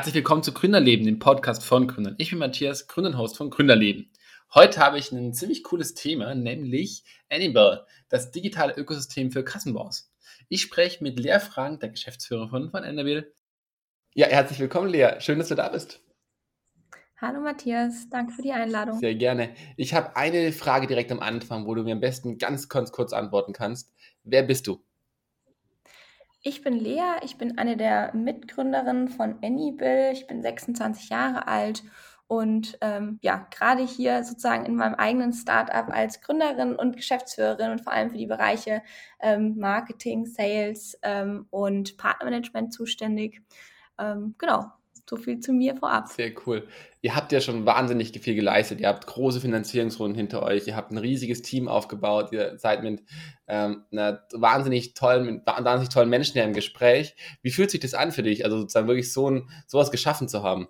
Herzlich willkommen zu Gründerleben, dem Podcast von Gründern. Ich bin Matthias, Gründer und Host von Gründerleben. Heute habe ich ein ziemlich cooles Thema, nämlich Annibal, das digitale Ökosystem für Kassenbaus. Ich spreche mit Lea Frank, der Geschäftsführerin von Annibal. Ja, herzlich willkommen, Lea. Schön, dass du da bist. Hallo Matthias, danke für die Einladung. Sehr gerne. Ich habe eine Frage direkt am Anfang, wo du mir am besten ganz, ganz kurz antworten kannst. Wer bist du? Ich bin Lea, ich bin eine der Mitgründerinnen von Anybill. Ich bin 26 Jahre alt und ähm, ja, gerade hier sozusagen in meinem eigenen Startup als Gründerin und Geschäftsführerin und vor allem für die Bereiche ähm, Marketing, Sales ähm, und Partnermanagement zuständig. Ähm, genau, so viel zu mir vorab. Sehr cool. Ihr habt ja schon wahnsinnig viel geleistet. Ihr habt große Finanzierungsrunden hinter euch. Ihr habt ein riesiges Team aufgebaut. Ihr seid mit ähm, einer wahnsinnig tollen, mit wahnsinnig tollen Menschen hier im Gespräch. Wie fühlt sich das an für dich? Also sozusagen wirklich so ein, sowas geschaffen zu haben?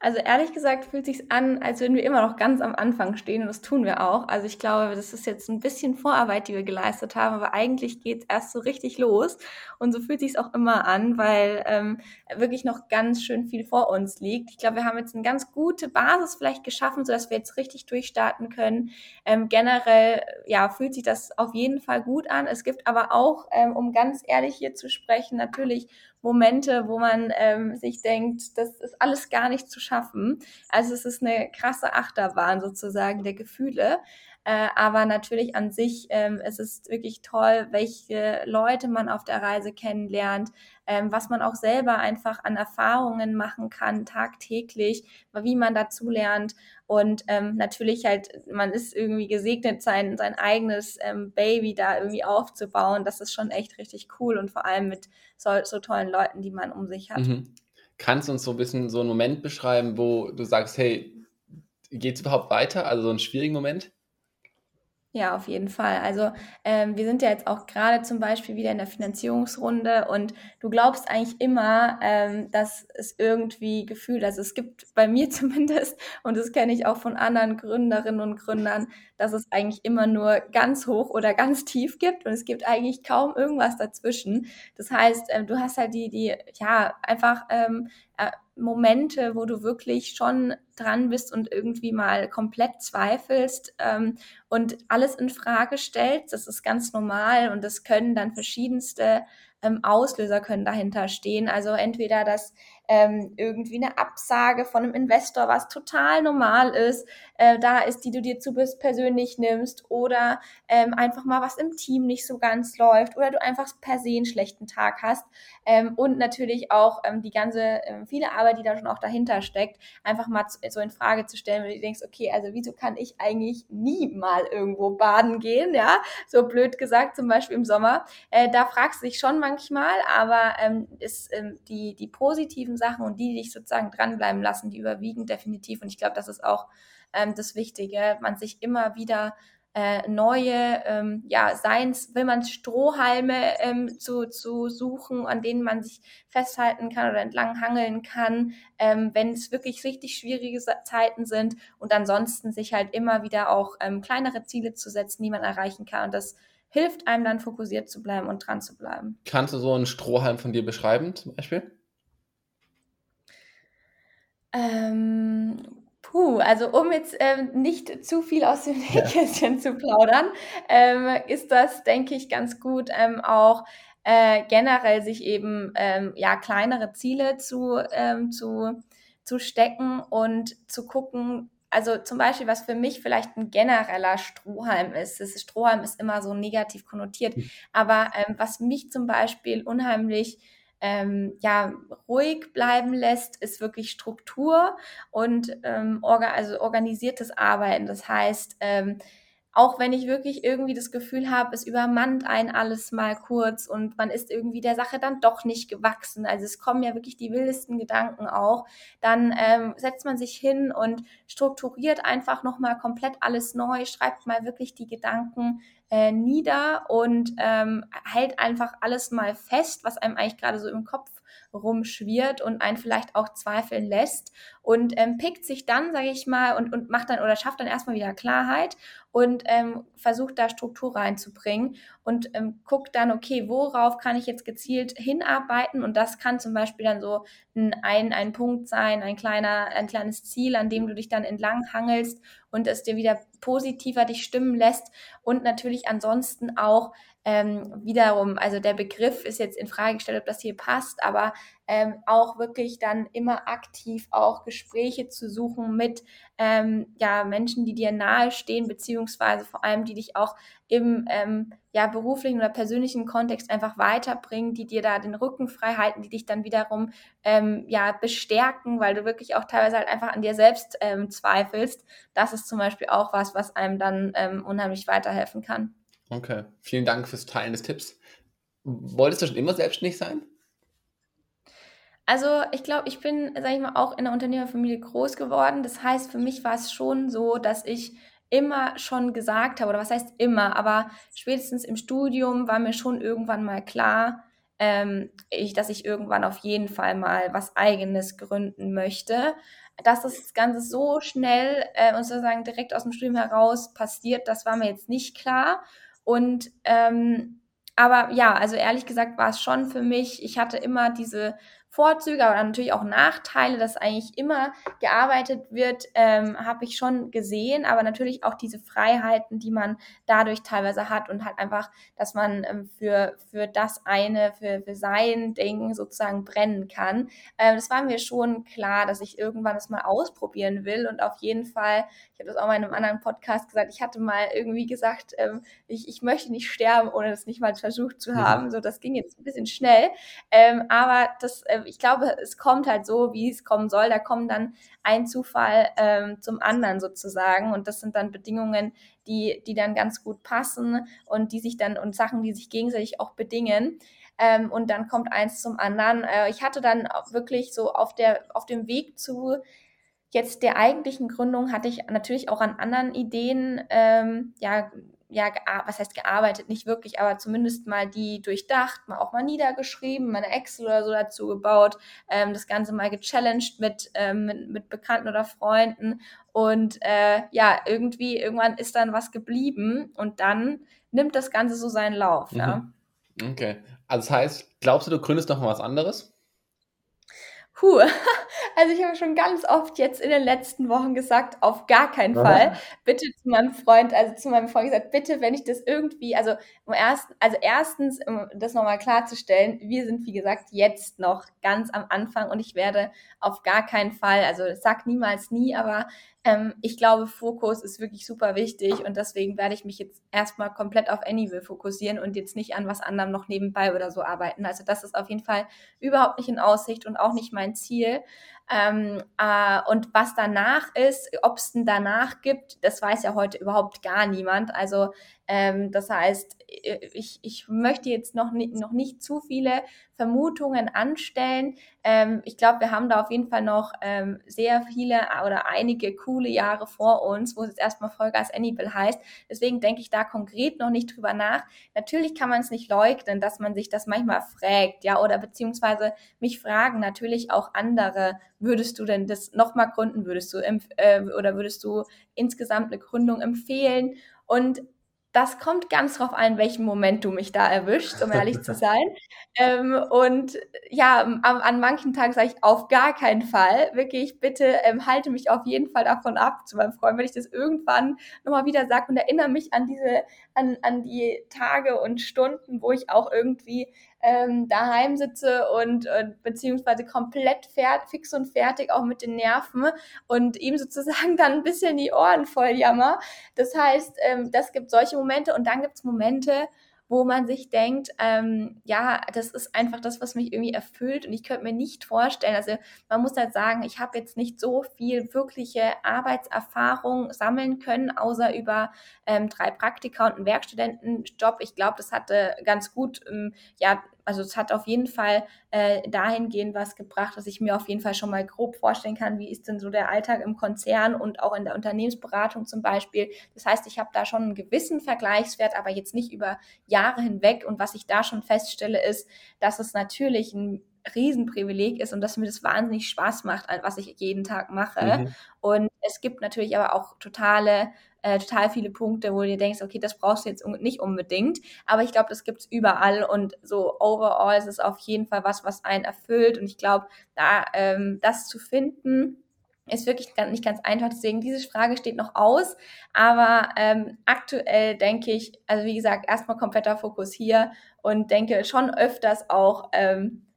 Also ehrlich gesagt fühlt sich an, als würden wir immer noch ganz am Anfang stehen und das tun wir auch. Also ich glaube, das ist jetzt ein bisschen Vorarbeit, die wir geleistet haben, aber eigentlich geht es erst so richtig los und so fühlt sich auch immer an, weil ähm, wirklich noch ganz schön viel vor uns liegt. Ich glaube, wir haben jetzt eine ganz gute Basis vielleicht geschaffen, sodass wir jetzt richtig durchstarten können. Ähm, generell ja fühlt sich das auf jeden Fall gut an. Es gibt aber auch, ähm, um ganz ehrlich hier zu sprechen, natürlich Momente, wo man ähm, sich denkt, das ist alles gar nicht zu schaffen. Also es ist eine krasse Achterbahn sozusagen der Gefühle. Äh, aber natürlich an sich, ähm, es ist wirklich toll, welche Leute man auf der Reise kennenlernt, ähm, was man auch selber einfach an Erfahrungen machen kann, tagtäglich, wie man dazu lernt. Und ähm, natürlich halt, man ist irgendwie gesegnet, sein, sein eigenes ähm, Baby da irgendwie aufzubauen. Das ist schon echt richtig cool und vor allem mit so, so tollen Leuten, die man um sich hat. Mhm. Kannst du uns so ein bisschen so einen Moment beschreiben, wo du sagst, hey, geht es überhaupt weiter? Also so einen schwierigen Moment? Ja, auf jeden Fall. Also ähm, wir sind ja jetzt auch gerade zum Beispiel wieder in der Finanzierungsrunde und du glaubst eigentlich immer, ähm, dass es irgendwie gefühlt, also es gibt bei mir zumindest, und das kenne ich auch von anderen Gründerinnen und Gründern, dass es eigentlich immer nur ganz hoch oder ganz tief gibt und es gibt eigentlich kaum irgendwas dazwischen. Das heißt, ähm, du hast halt die, die, ja, einfach ähm, äh, Momente, wo du wirklich schon dran bist und irgendwie mal komplett zweifelst ähm, und alles in Frage stellst. Das ist ganz normal und das können dann verschiedenste ähm, Auslöser können dahinter stehen. Also entweder, dass ähm, irgendwie eine Absage von einem Investor, was total normal ist, äh, da ist, die du dir zu persönlich nimmst oder ähm, einfach mal was im Team nicht so ganz läuft oder du einfach per se einen schlechten Tag hast ähm, und natürlich auch ähm, die ganze, ähm, viele Arbeit, die da schon auch dahinter steckt, einfach mal zu, so in Frage zu stellen, wenn du denkst, okay, also wieso kann ich eigentlich nie mal irgendwo baden gehen, ja, so blöd gesagt, zum Beispiel im Sommer, äh, da fragst du dich schon manchmal, aber ähm, ist die, die positiven Sachen und die, die dich sozusagen dranbleiben lassen, die überwiegen definitiv. Und ich glaube, das ist auch ähm, das Wichtige, man sich immer wieder äh, neue, ähm, ja, seins, will man Strohhalme ähm, zu, zu suchen, an denen man sich festhalten kann oder entlang hangeln kann, ähm, wenn es wirklich richtig schwierige Zeiten sind und ansonsten sich halt immer wieder auch ähm, kleinere Ziele zu setzen, die man erreichen kann. Und das hilft einem dann fokussiert zu bleiben und dran zu bleiben. Kannst du so einen Strohhalm von dir beschreiben, zum Beispiel? Ähm, puh, also um jetzt ähm, nicht zu viel aus dem Nähkästchen ja. zu plaudern, ähm, ist das, denke ich, ganz gut ähm, auch äh, generell sich eben ähm, ja kleinere Ziele zu, ähm, zu, zu stecken und zu gucken, also zum Beispiel, was für mich vielleicht ein genereller Strohhalm ist. Das Strohhalm ist immer so negativ konnotiert, hm. aber ähm, was mich zum Beispiel unheimlich ähm, ja, ruhig bleiben lässt, ist wirklich Struktur und ähm, orga also organisiertes Arbeiten. Das heißt, ähm, auch wenn ich wirklich irgendwie das Gefühl habe, es übermannt einen alles mal kurz und man ist irgendwie der Sache dann doch nicht gewachsen. Also es kommen ja wirklich die wildesten Gedanken auch. Dann ähm, setzt man sich hin und strukturiert einfach nochmal komplett alles neu, schreibt mal wirklich die Gedanken äh, nieder und ähm, hält einfach alles mal fest, was einem eigentlich gerade so im Kopf rumschwirrt und einen vielleicht auch zweifeln lässt und ähm, pickt sich dann, sage ich mal, und, und macht dann oder schafft dann erstmal wieder Klarheit und ähm, versucht da Struktur reinzubringen und ähm, guckt dann, okay, worauf kann ich jetzt gezielt hinarbeiten? Und das kann zum Beispiel dann so ein, ein Punkt sein, ein, kleiner, ein kleines Ziel, an dem du dich dann entlang hangelst und es dir wieder positiver dich stimmen lässt und natürlich ansonsten auch ähm, wiederum, also der Begriff ist jetzt in Frage gestellt, ob das hier passt, aber ähm, auch wirklich dann immer aktiv auch Gespräche zu suchen mit ähm, ja, Menschen, die dir nahestehen, beziehungsweise vor allem, die dich auch im ähm, ja, beruflichen oder persönlichen Kontext einfach weiterbringen, die dir da den Rücken frei halten, die dich dann wiederum ähm, ja, bestärken, weil du wirklich auch teilweise halt einfach an dir selbst ähm, zweifelst. Das ist zum Beispiel auch was, was einem dann ähm, unheimlich weiterhelfen kann. Okay, vielen Dank fürs Teilen des Tipps. Wolltest du schon immer selbstständig sein? Also ich glaube, ich bin, sage ich mal, auch in der Unternehmerfamilie groß geworden. Das heißt, für mich war es schon so, dass ich immer schon gesagt habe, oder was heißt immer, aber spätestens im Studium war mir schon irgendwann mal klar, ähm, ich, dass ich irgendwann auf jeden Fall mal was eigenes gründen möchte. Dass das Ganze so schnell äh, und sozusagen direkt aus dem Studium heraus passiert, das war mir jetzt nicht klar. Und ähm, aber ja, also ehrlich gesagt war es schon für mich, ich hatte immer diese Vorzüge, aber natürlich auch Nachteile, dass eigentlich immer gearbeitet wird, ähm, habe ich schon gesehen, aber natürlich auch diese Freiheiten, die man dadurch teilweise hat und halt einfach, dass man ähm, für, für das eine, für, für sein Ding sozusagen brennen kann. Ähm, das war mir schon klar, dass ich irgendwann das mal ausprobieren will und auf jeden Fall, ich habe das auch mal in einem anderen Podcast gesagt, ich hatte mal irgendwie gesagt, ähm, ich, ich möchte nicht sterben, ohne das nicht mal versucht zu haben. So, das ging jetzt ein bisschen schnell, ähm, aber das äh, ich glaube, es kommt halt so, wie es kommen soll. Da kommt dann ein Zufall ähm, zum anderen sozusagen. Und das sind dann Bedingungen, die, die dann ganz gut passen und die sich dann und Sachen, die sich gegenseitig auch bedingen. Ähm, und dann kommt eins zum anderen. Äh, ich hatte dann wirklich so auf der, auf dem Weg zu jetzt der eigentlichen Gründung hatte ich natürlich auch an anderen Ideen ähm, ja ja, was heißt gearbeitet, nicht wirklich, aber zumindest mal die durchdacht, mal auch mal niedergeschrieben, meine Excel oder so dazu gebaut, ähm, das Ganze mal gechallenged mit, ähm, mit, mit Bekannten oder Freunden und äh, ja, irgendwie, irgendwann ist dann was geblieben und dann nimmt das Ganze so seinen Lauf, mhm. ja. Okay, also das heißt, glaubst du, du gründest noch mal was anderes? Puh, also ich habe schon ganz oft jetzt in den letzten Wochen gesagt, auf gar keinen Fall. Bitte zu meinem Freund, also zu meinem Freund gesagt, bitte, wenn ich das irgendwie, also um erst, also erstens, um das nochmal klarzustellen, wir sind wie gesagt jetzt noch ganz am Anfang und ich werde auf gar keinen Fall, also sag niemals nie, aber ähm, ich glaube, Fokus ist wirklich super wichtig und deswegen werde ich mich jetzt erstmal komplett auf Anyville fokussieren und jetzt nicht an was anderem noch nebenbei oder so arbeiten. Also das ist auf jeden Fall überhaupt nicht in Aussicht und auch nicht mein Ziel. Ähm, äh, und was danach ist, ob es denn danach gibt, das weiß ja heute überhaupt gar niemand. Also ähm, das heißt, äh, ich, ich möchte jetzt noch nicht, noch nicht zu viele Vermutungen anstellen. Ähm, ich glaube, wir haben da auf jeden Fall noch ähm, sehr viele oder einige coole Jahre vor uns, wo es erstmal Vollgas Annibal heißt. Deswegen denke ich da konkret noch nicht drüber nach. Natürlich kann man es nicht leugnen, dass man sich das manchmal fragt, ja, oder beziehungsweise mich fragen natürlich auch andere, würdest du denn das nochmal gründen, würdest du äh, oder würdest du insgesamt eine Gründung empfehlen? Und das kommt ganz drauf an, welchen Moment du mich da erwischst, um ehrlich zu sein. Ähm, und ja, an, an manchen Tagen sage ich auf gar keinen Fall. Wirklich, bitte ähm, halte mich auf jeden Fall davon ab zu meinem Freund, wenn ich das irgendwann nochmal wieder sage und erinnere mich an diese, an, an die Tage und Stunden, wo ich auch irgendwie ähm, daheim sitze und, und beziehungsweise komplett fährt, fix und fertig, auch mit den Nerven und ihm sozusagen dann ein bisschen die Ohren voll jammer. Das heißt, ähm, das gibt solche Momente und dann gibt es Momente, wo man sich denkt, ähm, ja, das ist einfach das, was mich irgendwie erfüllt und ich könnte mir nicht vorstellen, also man muss halt sagen, ich habe jetzt nicht so viel wirkliche Arbeitserfahrung sammeln können, außer über ähm, drei Praktika und einen Werkstudentenjob. Ich glaube, das hatte ganz gut, ähm, ja, also es hat auf jeden Fall äh, dahingehend was gebracht, dass ich mir auf jeden Fall schon mal grob vorstellen kann, wie ist denn so der Alltag im Konzern und auch in der Unternehmensberatung zum Beispiel. Das heißt, ich habe da schon einen gewissen Vergleichswert, aber jetzt nicht über Jahre hinweg. Und was ich da schon feststelle, ist, dass es natürlich ein Riesenprivileg ist und dass mir das wahnsinnig Spaß macht, was ich jeden Tag mache. Mhm. Und es gibt natürlich aber auch totale äh, total viele Punkte, wo du dir denkst, okay, das brauchst du jetzt nicht unbedingt. Aber ich glaube, das gibt es überall und so overall ist es auf jeden Fall was, was einen erfüllt. Und ich glaube, da ähm, das zu finden, ist wirklich nicht ganz einfach. Deswegen, diese Frage steht noch aus. Aber ähm, aktuell denke ich, also wie gesagt, erstmal kompletter Fokus hier und denke schon öfters auch, ähm,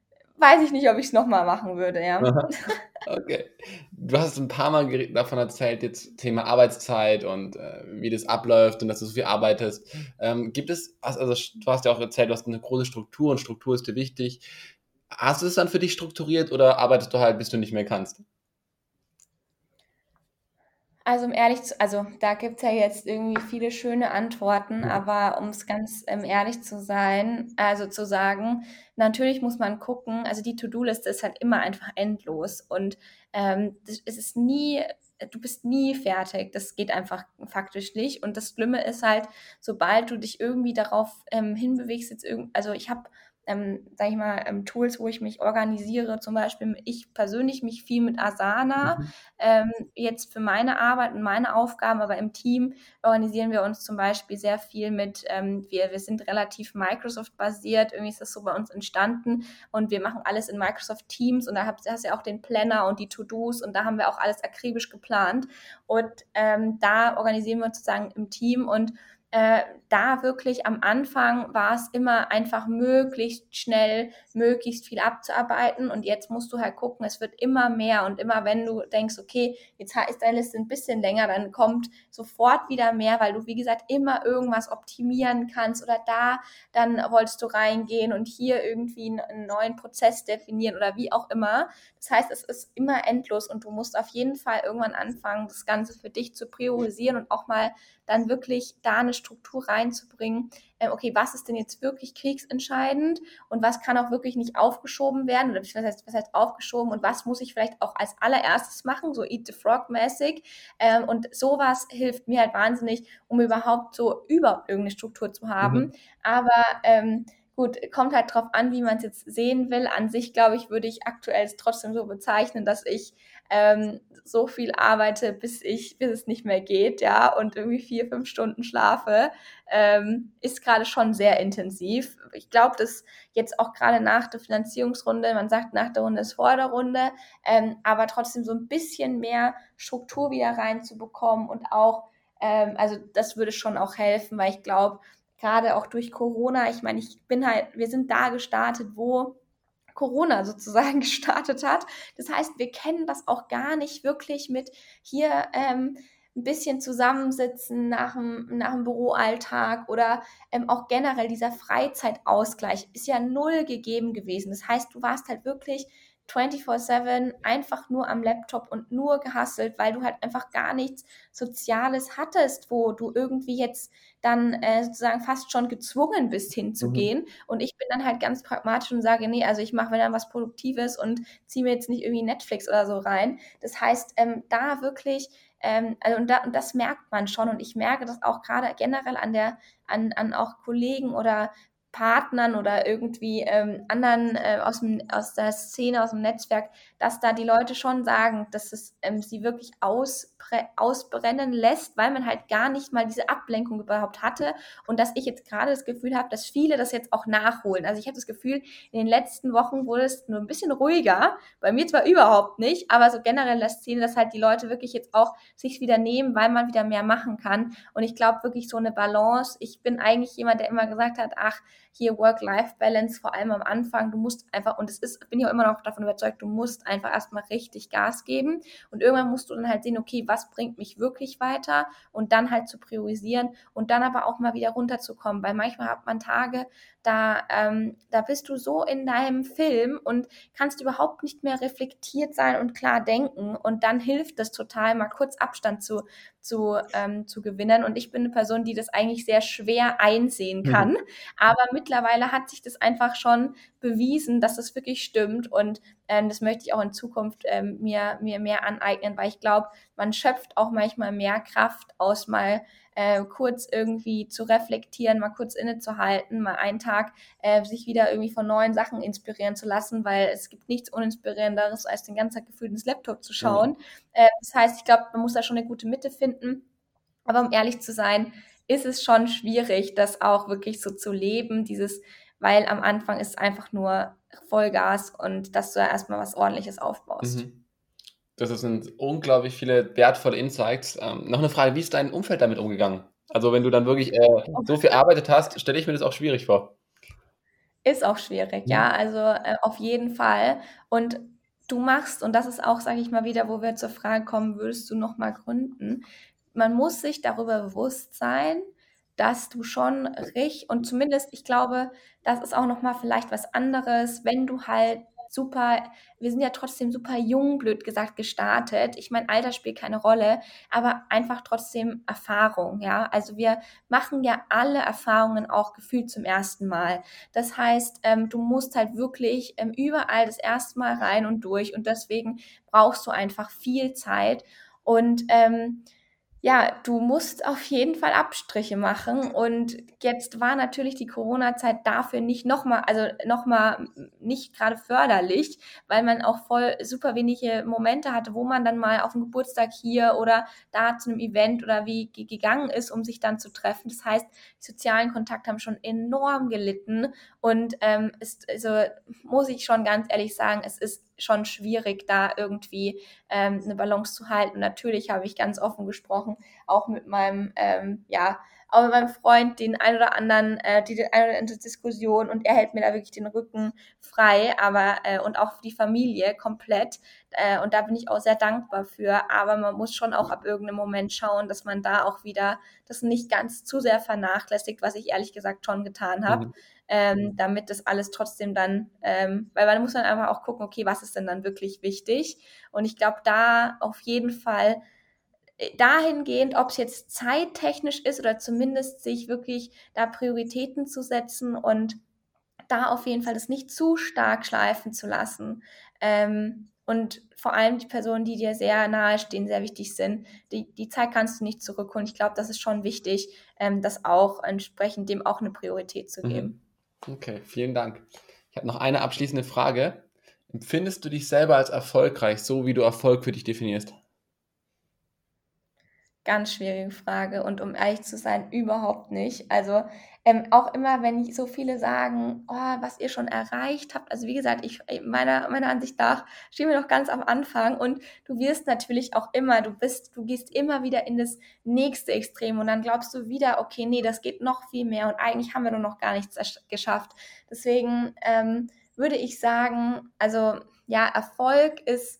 weiß ich nicht, ob ich es nochmal machen würde, ja. okay. Du hast ein paar Mal davon erzählt, jetzt Thema Arbeitszeit und äh, wie das abläuft und dass du so viel arbeitest. Ähm, gibt es, also du hast ja auch erzählt, du hast eine große Struktur und Struktur ist dir wichtig. Hast du es dann für dich strukturiert oder arbeitest du halt, bis du nicht mehr kannst? Also um ehrlich zu, also da gibt es ja jetzt irgendwie viele schöne Antworten, aber um es ganz ähm, ehrlich zu sein, also zu sagen, natürlich muss man gucken, also die To-Do-Liste ist halt immer einfach endlos und ähm, es ist nie, du bist nie fertig, das geht einfach faktisch nicht und das Schlimme ist halt, sobald du dich irgendwie darauf ähm, hinbewegst, jetzt irgendwie, also ich habe ähm, sage ich mal, ähm, Tools, wo ich mich organisiere. Zum Beispiel, ich persönlich mich viel mit Asana, mhm. ähm, jetzt für meine Arbeit und meine Aufgaben, aber im Team organisieren wir uns zum Beispiel sehr viel mit, ähm, wir, wir sind relativ Microsoft-basiert, irgendwie ist das so bei uns entstanden und wir machen alles in Microsoft Teams und da hast du ja auch den Planner und die To-Dos und da haben wir auch alles akribisch geplant und ähm, da organisieren wir uns sozusagen im Team und äh, da wirklich am Anfang war es immer einfach möglichst schnell, möglichst viel abzuarbeiten. Und jetzt musst du halt gucken, es wird immer mehr. Und immer wenn du denkst, okay, jetzt ist deine Liste ein bisschen länger, dann kommt sofort wieder mehr, weil du, wie gesagt, immer irgendwas optimieren kannst oder da dann wolltest du reingehen und hier irgendwie einen neuen Prozess definieren oder wie auch immer. Das heißt, es ist immer endlos und du musst auf jeden Fall irgendwann anfangen, das Ganze für dich zu priorisieren und auch mal dann wirklich da eine Struktur reinzubringen. Äh, okay, was ist denn jetzt wirklich kriegsentscheidend und was kann auch wirklich nicht aufgeschoben werden oder was heißt, was heißt aufgeschoben und was muss ich vielleicht auch als allererstes machen, so Eat the Frog mäßig. Ähm, und sowas hilft mir halt wahnsinnig, um überhaupt so überhaupt irgendeine Struktur zu haben. Mhm. Aber ähm, Gut, kommt halt drauf an, wie man es jetzt sehen will. An sich, glaube ich, würde ich aktuell es trotzdem so bezeichnen, dass ich ähm, so viel arbeite, bis ich, bis es nicht mehr geht, ja, und irgendwie vier, fünf Stunden schlafe, ähm, ist gerade schon sehr intensiv. Ich glaube, dass jetzt auch gerade nach der Finanzierungsrunde, man sagt nach der Runde ist vor der Runde, ähm, aber trotzdem so ein bisschen mehr Struktur wieder reinzubekommen und auch, ähm, also das würde schon auch helfen, weil ich glaube, gerade auch durch Corona, ich meine, ich bin halt, wir sind da gestartet, wo Corona sozusagen gestartet hat. Das heißt, wir kennen das auch gar nicht wirklich mit hier ähm, ein bisschen zusammensitzen nach dem, nach dem Büroalltag oder ähm, auch generell dieser Freizeitausgleich ist ja null gegeben gewesen. Das heißt, du warst halt wirklich 24-7 einfach nur am Laptop und nur gehasselt, weil du halt einfach gar nichts Soziales hattest, wo du irgendwie jetzt dann äh, sozusagen fast schon gezwungen bist hinzugehen. Mhm. Und ich bin dann halt ganz pragmatisch und sage, nee, also ich mache dann was Produktives und ziehe mir jetzt nicht irgendwie Netflix oder so rein. Das heißt, ähm, da wirklich ähm, also und, da, und das merkt man schon und ich merke das auch gerade generell an der an, an auch Kollegen oder Partnern oder irgendwie ähm, anderen äh, aus, dem, aus der Szene, aus dem Netzwerk, dass da die Leute schon sagen, dass es ähm, sie wirklich ausbrennen lässt, weil man halt gar nicht mal diese Ablenkung überhaupt hatte und dass ich jetzt gerade das Gefühl habe, dass viele das jetzt auch nachholen. Also ich habe das Gefühl, in den letzten Wochen wurde es nur ein bisschen ruhiger, bei mir zwar überhaupt nicht, aber so generell in der Szene, dass halt die Leute wirklich jetzt auch sich wieder nehmen, weil man wieder mehr machen kann und ich glaube wirklich so eine Balance. Ich bin eigentlich jemand, der immer gesagt hat, ach, hier Work-Life-Balance, vor allem am Anfang, du musst einfach, und es ist, bin ich auch immer noch davon überzeugt, du musst einfach erstmal richtig Gas geben und irgendwann musst du dann halt sehen, okay, was bringt mich wirklich weiter und dann halt zu priorisieren und dann aber auch mal wieder runterzukommen, weil manchmal hat man Tage, da, ähm, da bist du so in deinem Film und kannst überhaupt nicht mehr reflektiert sein und klar denken. Und dann hilft es total, mal kurz Abstand zu, zu, ähm, zu gewinnen. Und ich bin eine Person, die das eigentlich sehr schwer einsehen mhm. kann. Mhm. Aber mittlerweile hat sich das einfach schon bewiesen, dass das wirklich stimmt und ähm, das möchte ich auch in Zukunft ähm, mir, mir mehr aneignen, weil ich glaube, man schöpft auch manchmal mehr Kraft aus mal äh, kurz irgendwie zu reflektieren, mal kurz innezuhalten, mal einen Tag äh, sich wieder irgendwie von neuen Sachen inspirieren zu lassen, weil es gibt nichts Uninspirierenderes, als den ganzen Tag gefühlt ins Laptop zu schauen. Mhm. Äh, das heißt, ich glaube, man muss da schon eine gute Mitte finden. Aber um ehrlich zu sein, ist es schon schwierig, das auch wirklich so zu leben, dieses, weil am Anfang ist es einfach nur Vollgas und dass du da erstmal was ordentliches aufbaust. Mhm. Das sind unglaublich viele wertvolle Insights. Ähm, noch eine Frage, wie ist dein Umfeld damit umgegangen? Also wenn du dann wirklich äh, so viel arbeitet hast, stelle ich mir das auch schwierig vor. Ist auch schwierig, ja, mhm. also äh, auf jeden Fall. Und du machst, und das ist auch, sage ich mal wieder, wo wir zur Frage kommen, würdest du nochmal gründen? Man muss sich darüber bewusst sein, dass du schon richtig, und zumindest, ich glaube, das ist auch nochmal vielleicht was anderes, wenn du halt super, wir sind ja trotzdem super jung, blöd gesagt, gestartet. Ich meine, Alter spielt keine Rolle, aber einfach trotzdem Erfahrung, ja. Also wir machen ja alle Erfahrungen auch gefühlt zum ersten Mal. Das heißt, ähm, du musst halt wirklich ähm, überall das erste Mal rein und durch und deswegen brauchst du einfach viel Zeit und ähm, ja, du musst auf jeden Fall Abstriche machen. Und jetzt war natürlich die Corona-Zeit dafür nicht nochmal, also nochmal nicht gerade förderlich, weil man auch voll super wenige Momente hatte, wo man dann mal auf dem Geburtstag hier oder da zu einem Event oder wie gegangen ist, um sich dann zu treffen. Das heißt, die sozialen Kontakte haben schon enorm gelitten. Und ähm, ist, also muss ich schon ganz ehrlich sagen, es ist schon schwierig, da irgendwie ähm, eine Balance zu halten. natürlich habe ich ganz offen gesprochen, auch mit meinem, ähm, ja, auch mit meinem Freund den ein oder anderen, äh, die, die eine oder andere Diskussion und er hält mir da wirklich den Rücken frei, aber äh, und auch die Familie komplett. Äh, und da bin ich auch sehr dankbar für. Aber man muss schon auch ab irgendeinem Moment schauen, dass man da auch wieder das nicht ganz zu sehr vernachlässigt, was ich ehrlich gesagt schon getan habe. Mhm ähm, damit das alles trotzdem dann, ähm, weil man muss dann einfach auch gucken, okay, was ist denn dann wirklich wichtig? Und ich glaube, da auf jeden Fall dahingehend, ob es jetzt zeittechnisch ist oder zumindest sich wirklich da Prioritäten zu setzen und da auf jeden Fall das nicht zu stark schleifen zu lassen. Ähm, und vor allem die Personen, die dir sehr nahe stehen, sehr wichtig sind, die, die Zeit kannst du nicht zurückholen. Ich glaube, das ist schon wichtig, ähm, das auch entsprechend dem auch eine Priorität zu geben. Mhm. Okay, vielen Dank. Ich habe noch eine abschließende Frage. Empfindest du dich selber als erfolgreich, so wie du Erfolg für dich definierst? Ganz schwierige Frage und um ehrlich zu sein, überhaupt nicht. Also ähm, auch immer, wenn so viele sagen, oh, was ihr schon erreicht habt. Also wie gesagt, ich meiner, meiner Ansicht nach stehen wir noch ganz am Anfang und du wirst natürlich auch immer, du bist, du gehst immer wieder in das nächste Extrem und dann glaubst du wieder, okay, nee, das geht noch viel mehr und eigentlich haben wir nur noch gar nichts geschafft. Deswegen ähm, würde ich sagen, also ja, Erfolg ist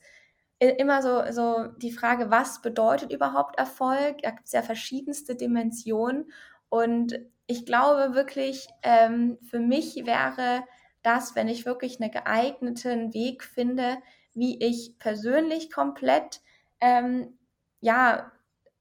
immer so, so die Frage, was bedeutet überhaupt Erfolg? Da gibt es ja verschiedenste Dimensionen. Und ich glaube wirklich, ähm, für mich wäre das, wenn ich wirklich einen geeigneten Weg finde, wie ich persönlich komplett ähm, ja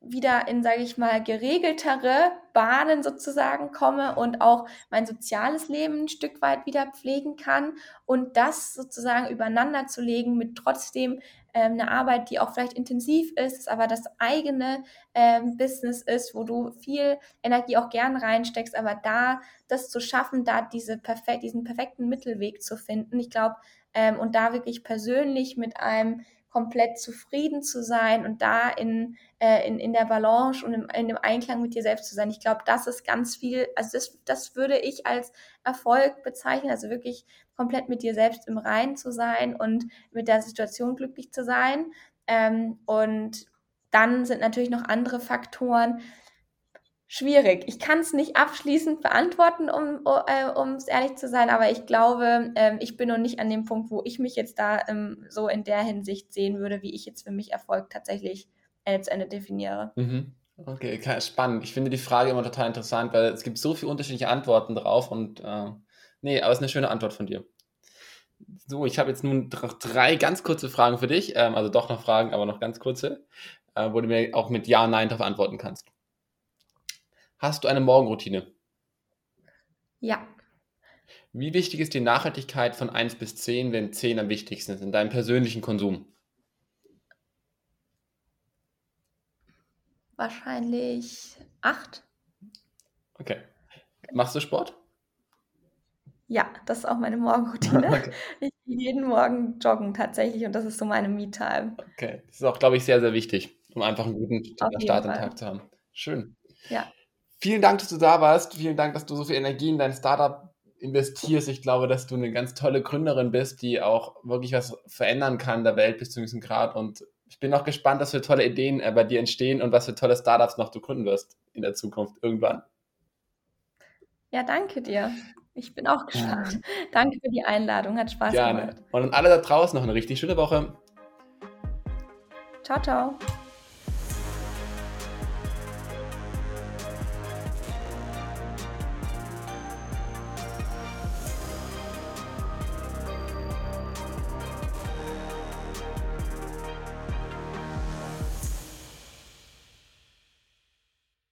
wieder in, sage ich mal, geregeltere Bahnen sozusagen komme und auch mein soziales Leben ein Stück weit wieder pflegen kann und das sozusagen übereinander zu legen mit trotzdem ähm, eine Arbeit, die auch vielleicht intensiv ist, aber das eigene ähm, Business ist, wo du viel Energie auch gern reinsteckst, aber da das zu schaffen, da diese perfekt, diesen perfekten Mittelweg zu finden, ich glaube, ähm, und da wirklich persönlich mit einem komplett zufrieden zu sein und da in, äh, in, in der Balance und im, in dem Einklang mit dir selbst zu sein. Ich glaube, das ist ganz viel, also das, das würde ich als Erfolg bezeichnen, also wirklich komplett mit dir selbst im Reinen zu sein und mit der Situation glücklich zu sein. Ähm, und dann sind natürlich noch andere Faktoren, schwierig. Ich kann es nicht abschließend beantworten, um äh, es ehrlich zu sein, aber ich glaube, ähm, ich bin noch nicht an dem Punkt, wo ich mich jetzt da ähm, so in der Hinsicht sehen würde, wie ich jetzt für mich Erfolg tatsächlich äh, zu Ende definiere. Mhm. Okay, spannend. Ich finde die Frage immer total interessant, weil es gibt so viele unterschiedliche Antworten drauf und äh, nee, aber es ist eine schöne Antwort von dir. So, ich habe jetzt nun drei ganz kurze Fragen für dich, ähm, also doch noch Fragen, aber noch ganz kurze, äh, wo du mir auch mit Ja, Nein darauf antworten kannst. Hast du eine Morgenroutine? Ja. Wie wichtig ist die Nachhaltigkeit von 1 bis 10, wenn 10 am wichtigsten ist in deinem persönlichen Konsum? Wahrscheinlich 8. Okay. Machst du Sport? Ja, das ist auch meine Morgenroutine. Okay. Ich gehe jeden Morgen joggen tatsächlich und das ist so meine Me-Time. Okay, das ist auch, glaube ich, sehr, sehr wichtig, um einfach einen guten Start am Tag zu haben. Schön. Ja. Vielen Dank, dass du da warst. Vielen Dank, dass du so viel Energie in dein Startup investierst. Ich glaube, dass du eine ganz tolle Gründerin bist, die auch wirklich was verändern kann in der Welt bis zu diesem Grad. Und ich bin auch gespannt, was für tolle Ideen äh, bei dir entstehen und was für tolle Startups noch du gründen wirst in der Zukunft irgendwann. Ja, danke dir. Ich bin auch gespannt. Ja. Danke für die Einladung, hat Spaß Gerne. gemacht. Und an alle da draußen noch eine richtig schöne Woche. Ciao, ciao.